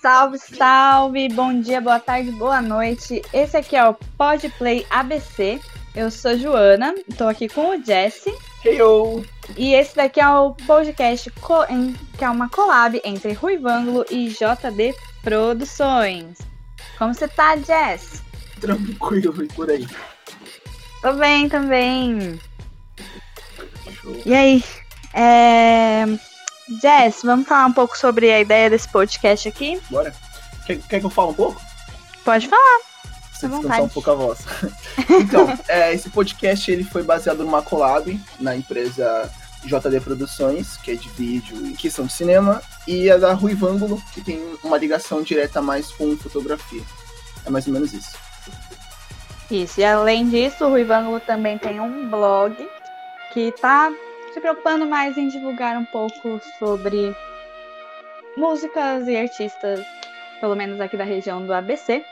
Salve, salve! Bom dia, boa tarde, boa noite. Esse aqui é o Podplay ABC. Eu sou Joana, estou aqui com o Jesse. Heyo! E esse daqui é o podcast que é uma collab entre Ruivângulo e JD Produções. Como você tá, Jess? Tranquilo e por aí. Tô bem também. Show. E aí? É... Jess, vamos falar um pouco sobre a ideia desse podcast aqui? Bora. Quer, quer que eu fale um pouco? Pode falar. Você descansar um pouco a voz. então, é, esse podcast ele foi baseado numa collab na empresa JD Produções, que é de vídeo e questão de cinema, e a da Rui Vângulo, que tem uma ligação direta mais com fotografia. É mais ou menos isso. Isso, e além disso, o Rui Vângulo também tem um blog que tá se preocupando mais em divulgar um pouco sobre músicas e artistas, pelo menos aqui da região do ABC.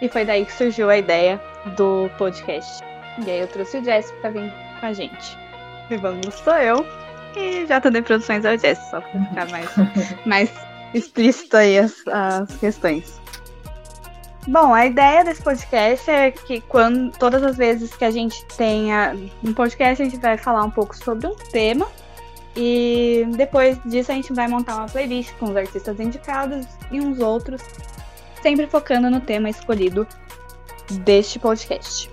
E foi daí que surgiu a ideia do podcast. E aí eu trouxe o Jess pra vir com a gente. E vamos, sou eu. E JD Produções é o Jess, só pra ficar mais, mais explícito aí as, as questões. Bom, a ideia desse podcast é que quando todas as vezes que a gente tenha um podcast, a gente vai falar um pouco sobre um tema e depois disso a gente vai montar uma playlist com os artistas indicados e uns outros, sempre focando no tema escolhido deste podcast.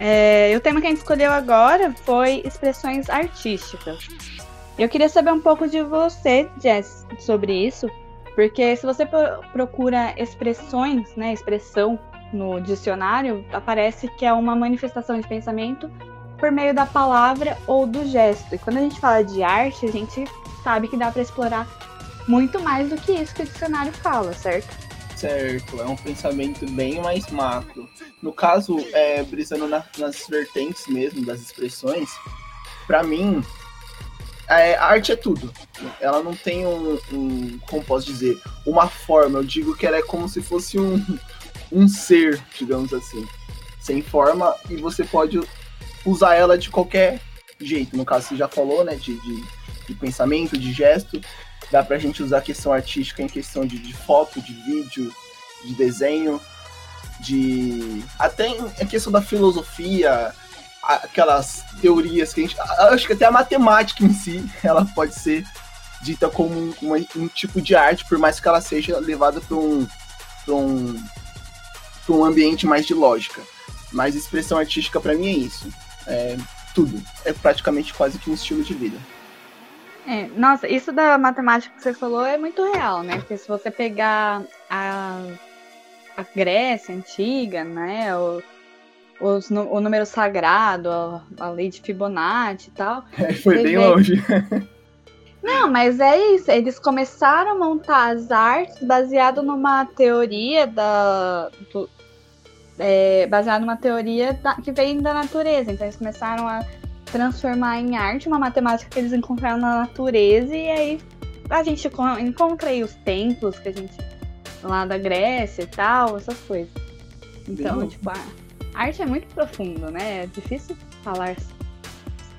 É, o tema que a gente escolheu agora foi expressões artísticas. Eu queria saber um pouco de você, Jess, sobre isso, porque se você procura expressões, né, expressão no dicionário, aparece que é uma manifestação de pensamento por meio da palavra ou do gesto. E quando a gente fala de arte, a gente sabe que dá para explorar muito mais do que isso que o dicionário fala, certo? Certo, é um pensamento bem mais macro. No caso, é, brisando na, nas vertentes mesmo das expressões, para mim, a arte é tudo. Ela não tem um, um, como posso dizer, uma forma. Eu digo que ela é como se fosse um, um ser, digamos assim, sem forma e você pode usar ela de qualquer jeito. No caso, você já falou, né, de, de, de pensamento, de gesto. Dá pra gente usar a questão artística em questão de, de foto, de vídeo, de desenho, de. Até em questão da filosofia, aquelas teorias que a gente. Acho que até a matemática em si, ela pode ser dita como um, um tipo de arte, por mais que ela seja levada para um, um, um ambiente mais de lógica. Mas expressão artística para mim é isso. É tudo. É praticamente quase que um estilo de vida. É, nossa, isso da matemática que você falou é muito real, né? Porque se você pegar a, a Grécia antiga, né? O, os, o número sagrado, a, a lei de Fibonacci e tal. É, foi bem longe. Não, mas é isso. Eles começaram a montar as artes baseado numa teoria da. Do, é, baseado numa teoria da, que vem da natureza. Então eles começaram a transformar em arte uma matemática que eles encontraram na natureza e aí a gente encontra aí os templos que a gente lá da Grécia e tal, essas coisas. Então, tipo, a, arte é muito profundo, né? É difícil falar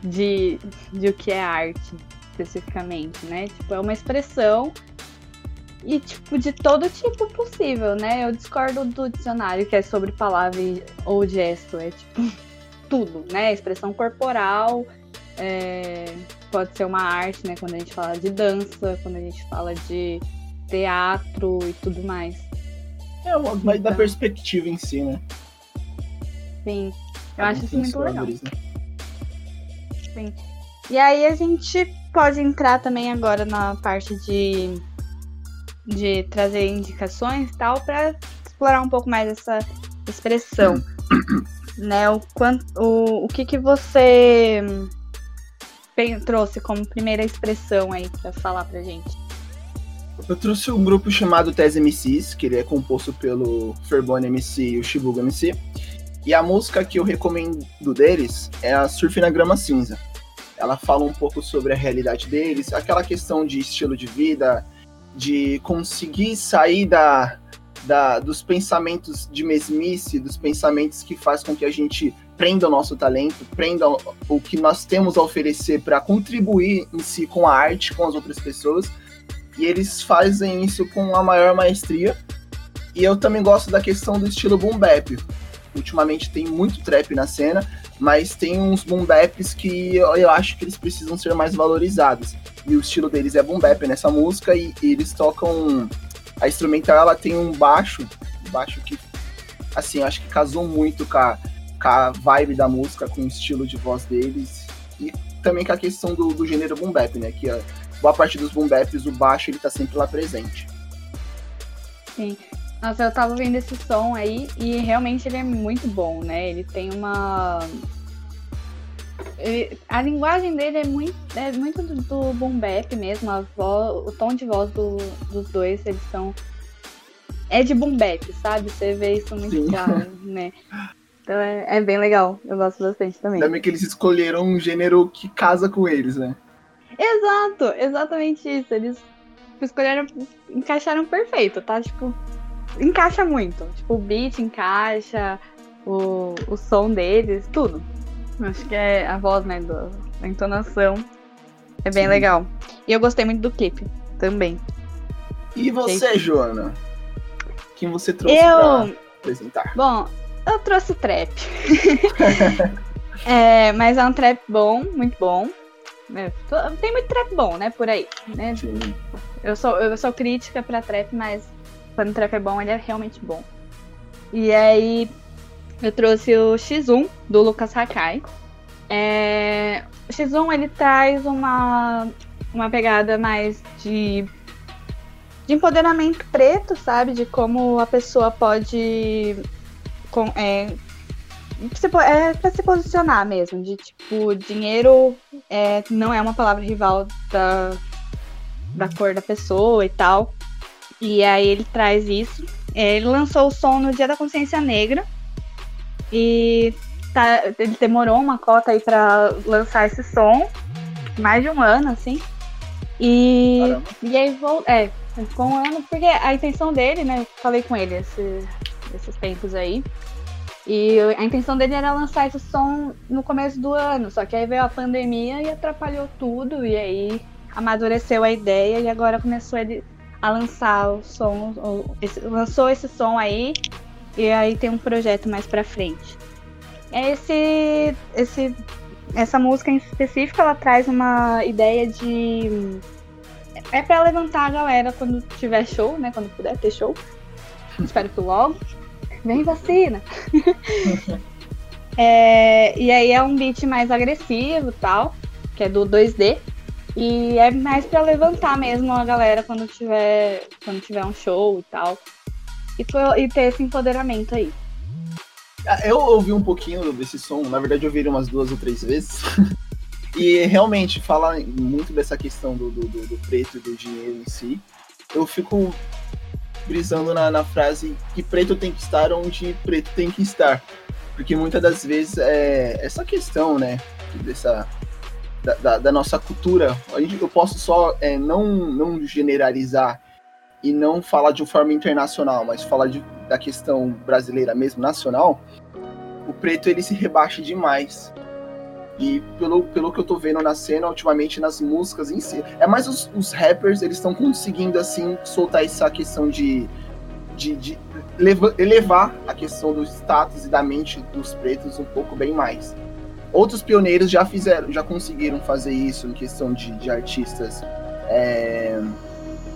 de, de o que é arte especificamente, né? Tipo, é uma expressão e tipo de todo tipo possível, né? Eu discordo do dicionário que é sobre palavra ou gesto, é tipo tudo, né? Expressão corporal, é, pode ser uma arte, né? Quando a gente fala de dança, quando a gente fala de teatro e tudo mais. É, mas então, da perspectiva em si, né? Sim. Eu acho isso muito legal. Né? Sim. E aí a gente pode entrar também agora na parte de, de trazer indicações e tal, para explorar um pouco mais essa expressão. né? O, quanto, o, o que, que você trouxe como primeira expressão aí para falar pra gente? Eu trouxe um grupo chamado Tese MCs, que ele é composto pelo Ferbone MC e o Shibuga MC. E a música que eu recomendo deles é a Surf na Grama Cinza. Ela fala um pouco sobre a realidade deles, aquela questão de estilo de vida, de conseguir sair da, da, dos pensamentos de mesmice, dos pensamentos que faz com que a gente prenda o nosso talento, prenda o que nós temos a oferecer para contribuir em si com a arte, com as outras pessoas, E eles fazem isso com a maior maestria. E eu também gosto da questão do estilo boom bap. Ultimamente tem muito trap na cena, mas tem uns boom baps que eu acho que eles precisam ser mais valorizados. E o estilo deles é boom bap nessa música e, e eles tocam a instrumental ela tem um baixo, baixo que assim, acho que casou muito com a, com a vibe da música, com o estilo de voz deles e também com a questão do, do gênero boom bap, né, que a boa parte dos boom baps, o baixo ele tá sempre lá presente. Sim. Nossa, eu tava ouvindo esse som aí e realmente ele é muito bom, né? Ele tem uma. Ele... a linguagem dele é muito, é muito do, do boom bap mesmo, a voz, o tom de voz do, dos dois, eles são. É de boom bap, sabe? Você vê isso muito Sim. claro, né? Então é, é, bem legal, eu gosto bastante também. Também que eles escolheram um gênero que casa com eles, né? Exato, exatamente isso. Eles escolheram, encaixaram perfeito, tá? Tipo, encaixa muito. Tipo, o beat encaixa, o, o som deles, tudo. Acho que é a voz, né, do, a entonação. É bem Sim. legal. E eu gostei muito do clipe também. E você, Joana? Quem você trouxe eu... pra apresentar? Bom, eu trouxe trap. é, mas é um trap bom, muito bom. É, tem muito trap bom, né, por aí. Né? Eu, sou, eu sou crítica pra trap, mas quando o trap é bom, ele é realmente bom. E aí eu trouxe o X1 do Lucas Hakai. É, o X1 ele traz uma, uma pegada mais de, de empoderamento preto, sabe? De como a pessoa pode. Com, é, é pra se posicionar mesmo, de tipo, dinheiro é, não é uma palavra rival da, da cor da pessoa e tal. E aí ele traz isso. É, ele lançou o som no Dia da Consciência Negra. E tá, ele demorou uma cota aí pra lançar esse som. Mais de um ano, assim. E, e aí vou. É, ficou um ano, porque a intenção dele, né? Falei com ele esse, esses tempos aí. E a intenção dele era lançar esse som no começo do ano, só que aí veio a pandemia e atrapalhou tudo, e aí amadureceu a ideia e agora começou ele a lançar o som, ou esse, lançou esse som aí e aí tem um projeto mais para frente. Esse, esse, essa música em específico ela traz uma ideia de é para levantar a galera quando tiver show, né? Quando puder ter show. Espero que logo. Vem vacina. é, e aí é um beat mais agressivo tal, que é do 2D. E é mais para levantar mesmo a galera quando tiver, quando tiver um show e tal. E, e ter esse empoderamento aí. Ah, eu ouvi um pouquinho desse som, na verdade eu ouvi umas duas ou três vezes. e realmente fala muito dessa questão do, do, do, preto e do dinheiro em si. Eu fico brisando na, na frase que preto tem que estar onde preto tem que estar. Porque muitas das vezes é essa questão, né? Dessa, da, da, da, nossa cultura. A gente, eu posso só é, não, não generalizar e não falar de forma internacional, mas falar de, da questão brasileira mesmo, nacional, o preto ele se rebaixa demais. E pelo, pelo que eu tô vendo na cena, ultimamente nas músicas em si, é mais os, os rappers, eles estão conseguindo assim soltar essa questão de, de, de elevar a questão do status e da mente dos pretos um pouco bem mais. Outros pioneiros já fizeram, já conseguiram fazer isso em questão de, de artistas, é,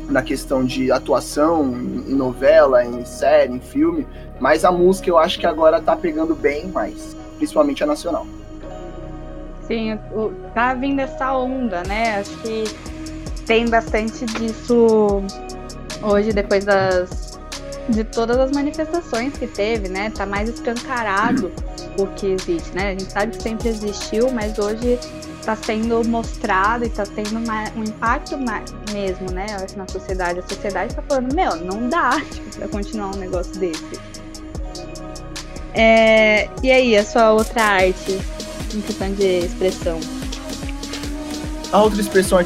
na questão de atuação em, novela, em série, em filme, mas a música eu acho que agora tá pegando bem mais, principalmente a nacional. Sim, tá vindo essa onda, né? Acho que tem bastante disso hoje, depois das de todas as manifestações que teve, né? Tá mais escancarado o que existe, né? A gente sabe que sempre existiu, mas hoje está sendo mostrado e está tendo uma, um impacto mesmo, né? Na sociedade. A sociedade está falando, meu, não dá tipo, para continuar um negócio desse. É, e aí, a sua outra arte em questão de expressão? A outra expressão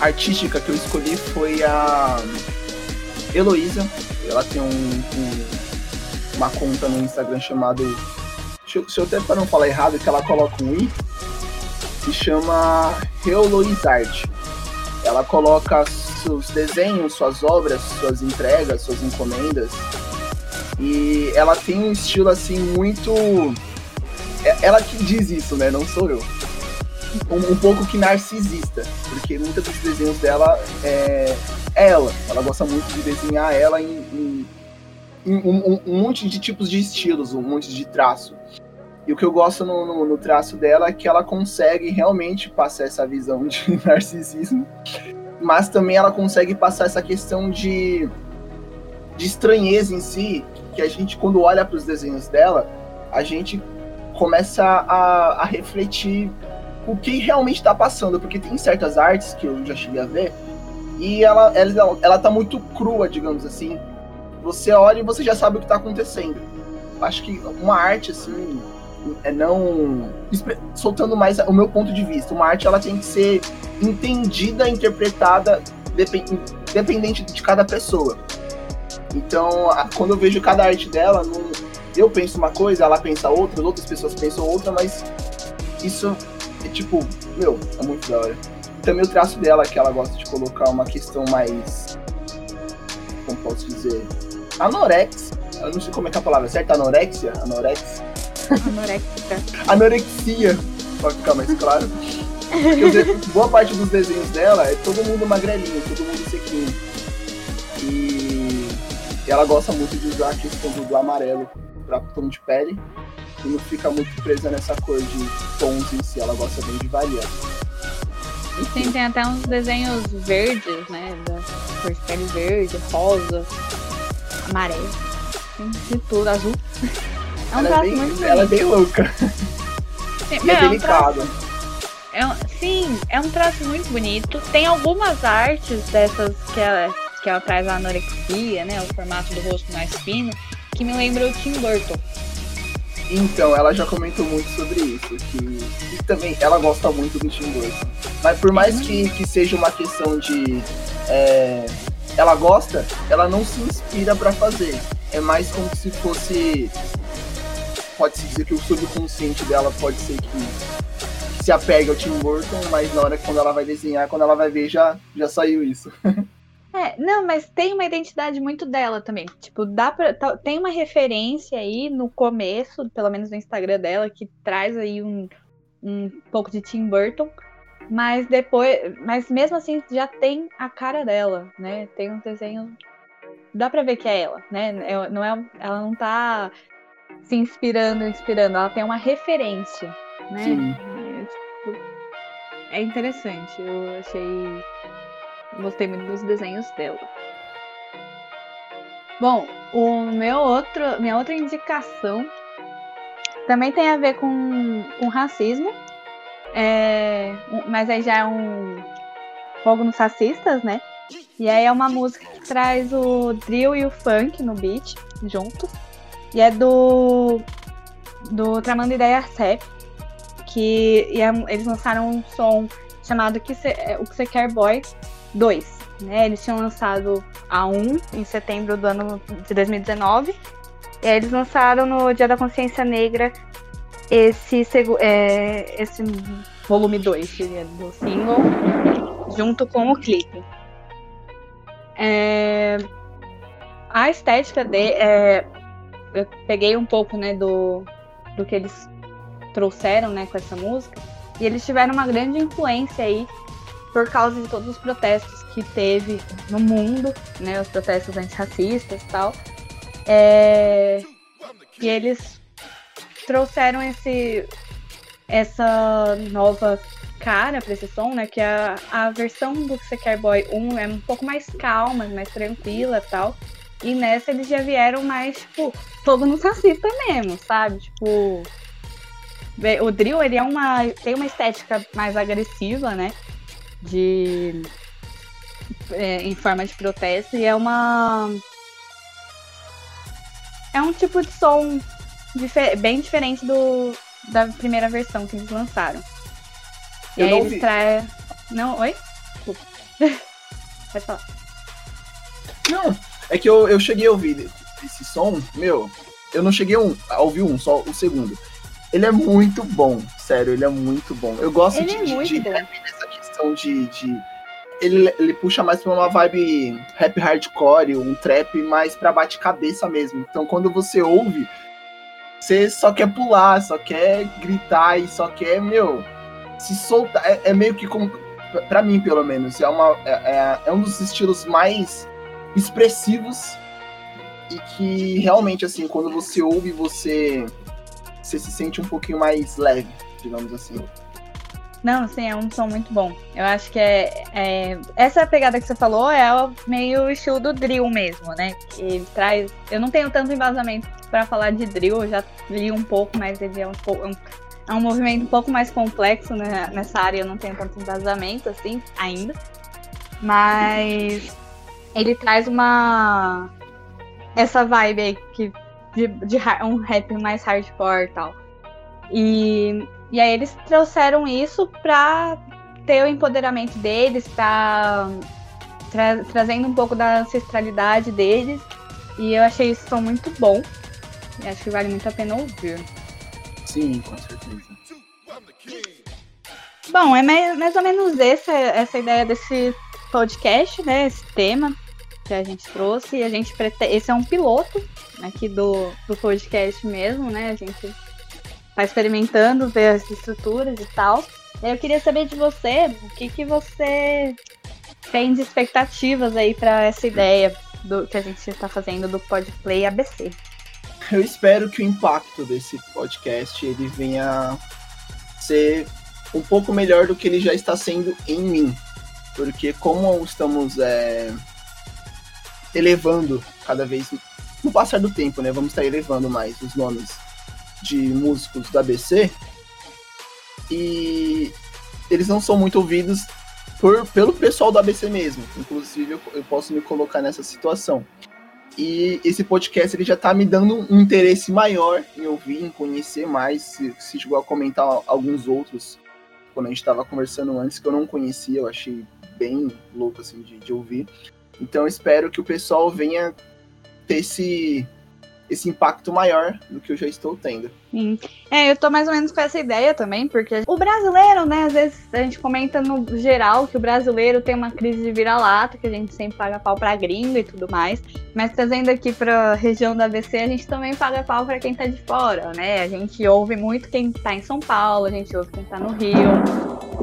artística que eu escolhi foi a Heloísa. Ela tem um, um, uma conta no Instagram chamado deixa eu, se eu até para não falar errado, que ela coloca um i, se chama Reoloizard. Ela coloca seus desenhos, suas obras, suas entregas, suas encomendas. E ela tem um estilo assim muito. É, ela que diz isso, né? Não sou eu. Um, um pouco que narcisista, porque muitos dos desenhos dela é, é ela. Ela gosta muito de desenhar ela em, em, em um, um, monte de tipos de estilos, um monte de traço. E o que eu gosto no, no, no, traço dela é que ela consegue realmente passar essa visão de narcisismo, mas também ela consegue passar essa questão de, de estranheza em si, que a gente, quando olha para os desenhos dela, a gente começa a, a refletir o que realmente está passando, porque tem certas artes que eu já cheguei a ver e ela, ela, ela tá muito crua, digamos assim. Você olha e você já sabe o que está acontecendo. Acho que uma arte assim é não soltando mais o meu ponto de vista. Uma arte ela tem que ser entendida, interpretada dependente de cada pessoa. Então, quando eu vejo cada arte dela, não, eu penso uma coisa, ela pensa outra, outras pessoas pensam outra, mas isso é tipo, meu, é muito da hora. Também o traço dela, que ela gosta de colocar uma questão mais. Como posso dizer? Anorexia. Eu não sei como é que é a palavra certa, anorexia? Anorexia? Anorexica. Anorexia, pra ficar mais claro. Porque boa parte dos desenhos dela é todo mundo magrelinho, todo mundo sequinho. E ela gosta muito de usar a questão do, amarelo para tom de pele. E não fica muito presa nessa cor de tons em si, ela gosta bem de variar. Sim, tem até uns desenhos verdes, né? Da cor de pele verde, rosa, amarelo. Tem de tudo, azul. É um ela traço é bem, muito Ela é bem louca. Sim, e é, é delicado. Um é um, sim, é um traço muito bonito. Tem algumas artes dessas que ela, que ela traz a anorexia, né? O formato do rosto mais fino, que me lembra o Tim Burton. Então, ela já comentou muito sobre isso, que, que também ela gosta muito do Tim Burton. Mas por mais que, que seja uma questão de. É, ela gosta, ela não se inspira para fazer. É mais como se fosse pode-se dizer que o subconsciente dela pode ser que se apegue ao Tim Burton, mas na hora que quando ela vai desenhar, quando ela vai ver, já, já saiu isso. É, não, mas tem uma identidade muito dela também. Tipo, dá pra, tá, tem uma referência aí no começo, pelo menos no Instagram dela, que traz aí um, um pouco de Tim Burton. Mas depois, mas mesmo assim já tem a cara dela, né? Tem um desenho, dá pra ver que é ela, né? É, não é, ela não tá se inspirando, inspirando. Ela tem uma referência, né? Sim. É, tipo, é interessante. Eu achei. Gostei muito dos desenhos dela. Bom, o meu outro, minha outra indicação também tem a ver com, com racismo. É, mas aí já é um fogo nos racistas, né? E aí é uma música que traz o drill e o funk no beat juntos. E é do. Do Tramando Ideia Rap. Que é, eles lançaram um som chamado que cê, é, O Que Você Quer Boy 2. Né? Eles tinham lançado a 1 em setembro do ano de 2019. E aí eles lançaram no Dia da Consciência Negra esse, é, esse volume 2, seria do single, junto com o clipe. É, a estética de, é, eu peguei um pouco, né, do, do que eles trouxeram, né, com essa música. E eles tiveram uma grande influência aí por causa de todos os protestos que teve no mundo, né, os protestos antirracistas e tal. É... E eles trouxeram esse essa nova cara para esse som, né, que a, a versão do Sequer Boy 1 é um pouco mais calma, mais tranquila, tal. E nessa eles já vieram mais, tipo, fogo no racista mesmo, sabe? Tipo. O drill, ele é uma. tem uma estética mais agressiva, né? De. É, em forma de protesto. E é uma. É um tipo de som difer bem diferente do da primeira versão que eles lançaram. E Eu aí eles traem. Não, oi? Pode falar. Não, é que eu, eu cheguei a ouvir esse som, meu, eu não cheguei a ouvir um, só o segundo. Ele é muito bom, sério, ele é muito bom. Eu gosto ele de, é de, de essa questão de, de ele, ele puxa mais pra uma vibe rap hardcore, um trap mais pra bate-cabeça mesmo. Então quando você ouve, você só quer pular, só quer gritar e só quer, meu, se soltar. É, é meio que como. Pra mim, pelo menos, é, uma, é, é, é um dos estilos mais expressivos e que realmente, assim, quando você ouve, você, você se sente um pouquinho mais leve, digamos assim. Não, sim, é um som muito bom. Eu acho que é, é, essa pegada que você falou é meio estilo do drill mesmo, né? Que traz. Eu não tenho tanto embasamento para falar de drill, eu já li um pouco, mas ele é um, um, é um movimento um pouco mais complexo né? nessa área. Eu não tenho tanto embasamento assim ainda, mas ele traz uma essa vibe aí que de, de um rap mais hardcore e tal. E e aí eles trouxeram isso para ter o empoderamento deles, pra, tra trazendo um pouco da ancestralidade deles. E eu achei isso som muito bom. E acho que vale muito a pena ouvir. Sim, com certeza. Bom, é mais, ou menos essa, essa ideia desse podcast, né? Esse tema que a gente trouxe. E a gente pretende. Esse é um piloto aqui do, do podcast mesmo, né? A gente tá experimentando, ver as estruturas e tal. Eu queria saber de você, o que, que você tem de expectativas aí para essa ideia do que a gente está fazendo do Podplay ABC. Eu espero que o impacto desse podcast ele venha ser um pouco melhor do que ele já está sendo em mim, porque como estamos é, elevando cada vez no passar do tempo, né? Vamos estar elevando mais os nomes de músicos da ABC e eles não são muito ouvidos por, pelo pessoal da ABC mesmo. Inclusive, eu, eu, posso me colocar nessa situação. E esse podcast ele já está me dando um interesse maior em ouvir, em conhecer mais. Se, se chegou a comentar alguns outros quando a gente estava conversando antes que eu não conhecia, eu achei bem louco assim de, de ouvir. Então, espero que o pessoal venha ter esse esse impacto maior do que eu já estou tendo. Sim. É, eu tô mais ou menos com essa ideia também, porque o brasileiro, né, às vezes a gente comenta no geral que o brasileiro tem uma crise de vira-lata, que a gente sempre paga pau pra gringo e tudo mais, mas trazendo aqui pra região da ABC, a gente também paga pau pra quem tá de fora, né? A gente ouve muito quem tá em São Paulo, a gente ouve quem tá no Rio,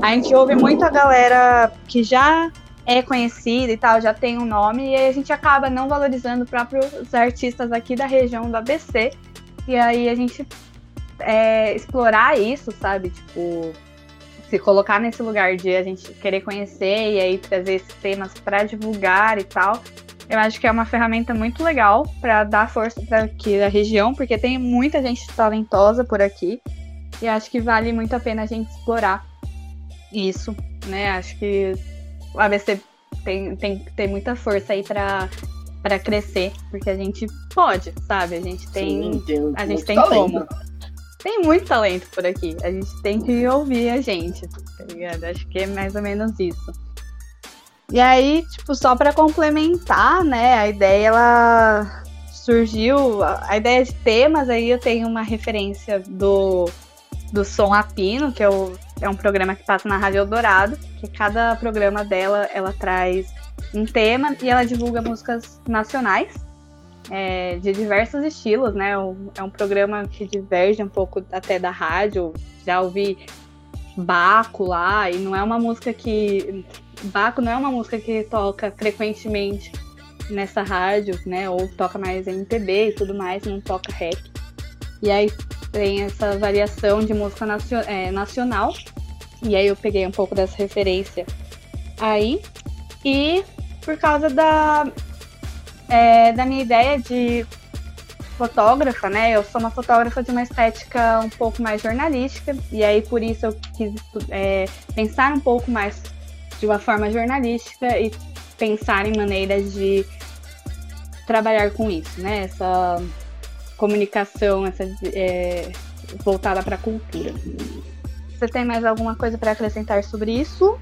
a gente ouve muito a galera que já é conhecida e tal, já tem um nome, e aí a gente acaba não valorizando próprios artistas aqui da região do ABC. E aí a gente é, explorar isso, sabe? Tipo, se colocar nesse lugar de a gente querer conhecer e aí trazer esses temas para divulgar e tal. Eu acho que é uma ferramenta muito legal para dar força para aqui da região, porque tem muita gente talentosa por aqui. E acho que vale muito a pena a gente explorar isso, né? Acho que o ABC tem, tem que ter muita força aí para para crescer, porque a gente pode, sabe? A gente tem, Sim, tem a gente tem talento. como. Tem muito talento por aqui. A gente tem que ouvir a gente, tá ligado? Acho que é mais ou menos isso. E aí, tipo, só para complementar, né, a ideia ela surgiu, a ideia de temas aí eu tenho uma referência do do Som Apino, que é o é um programa que passa na Rádio Eldorado, que cada programa dela ela traz um tema e ela divulga músicas nacionais é, de diversos estilos, né? É um programa que diverge um pouco até da rádio. Já ouvi Baco lá, e não é uma música que. Baco não é uma música que toca frequentemente nessa rádio, né? Ou toca mais MPB e tudo mais, não toca rap. E aí tem essa variação de música é, nacional. E aí eu peguei um pouco dessa referência aí. E por causa da, é, da minha ideia de fotógrafa, né? Eu sou uma fotógrafa de uma estética um pouco mais jornalística. E aí por isso eu quis é, pensar um pouco mais de uma forma jornalística e pensar em maneiras de trabalhar com isso, né? Essa comunicação essa, é, voltada para a cultura. Você tem mais alguma coisa para acrescentar sobre isso?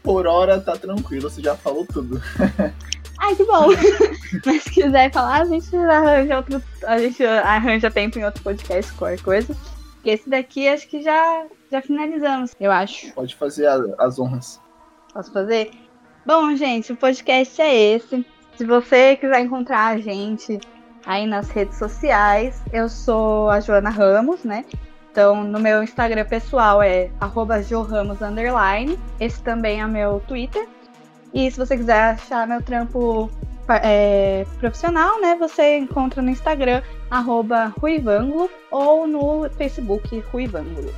Por hora tá tranquilo, você já falou tudo. Ai, que bom! Mas se quiser falar, a gente arranja outro. A gente arranja tempo em outro podcast, qualquer coisa. Esse daqui acho que já, já finalizamos, eu acho. Pode fazer a, as honras. Posso fazer? Bom, gente, o podcast é esse. Se você quiser encontrar a gente aí nas redes sociais, eu sou a Joana Ramos, né? Então, no meu Instagram pessoal é @joramos Esse também é meu Twitter. E se você quiser achar meu trampo é, profissional, né? Você encontra no Instagram @ruivangulo ou no Facebook Ruivangulo.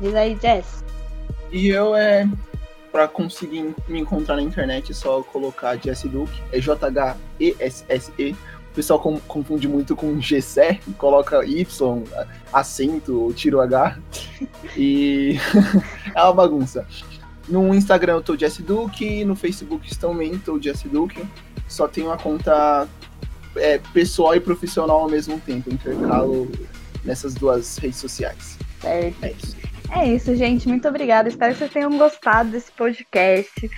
Diz aí, Jess. E eu é para conseguir me encontrar na internet é só colocar Jesse Duke, é J-H-E-S-S-E. O pessoal confunde muito com Gessé, coloca Y, acento, tiro H. E é uma bagunça. No Instagram eu tô Jesse Duke, no Facebook também tô Jesse Duke. Só tenho uma conta é, pessoal e profissional ao mesmo tempo, intercalo nessas duas redes sociais. Certo. É isso. É isso, gente. Muito obrigada. Espero que vocês tenham gostado desse podcast.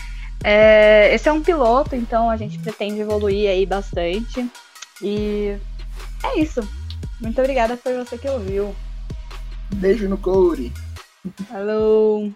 É, esse é um piloto, então a gente pretende evoluir aí bastante. E é isso. Muito obrigada por você que ouviu. Beijo no coure. Falou.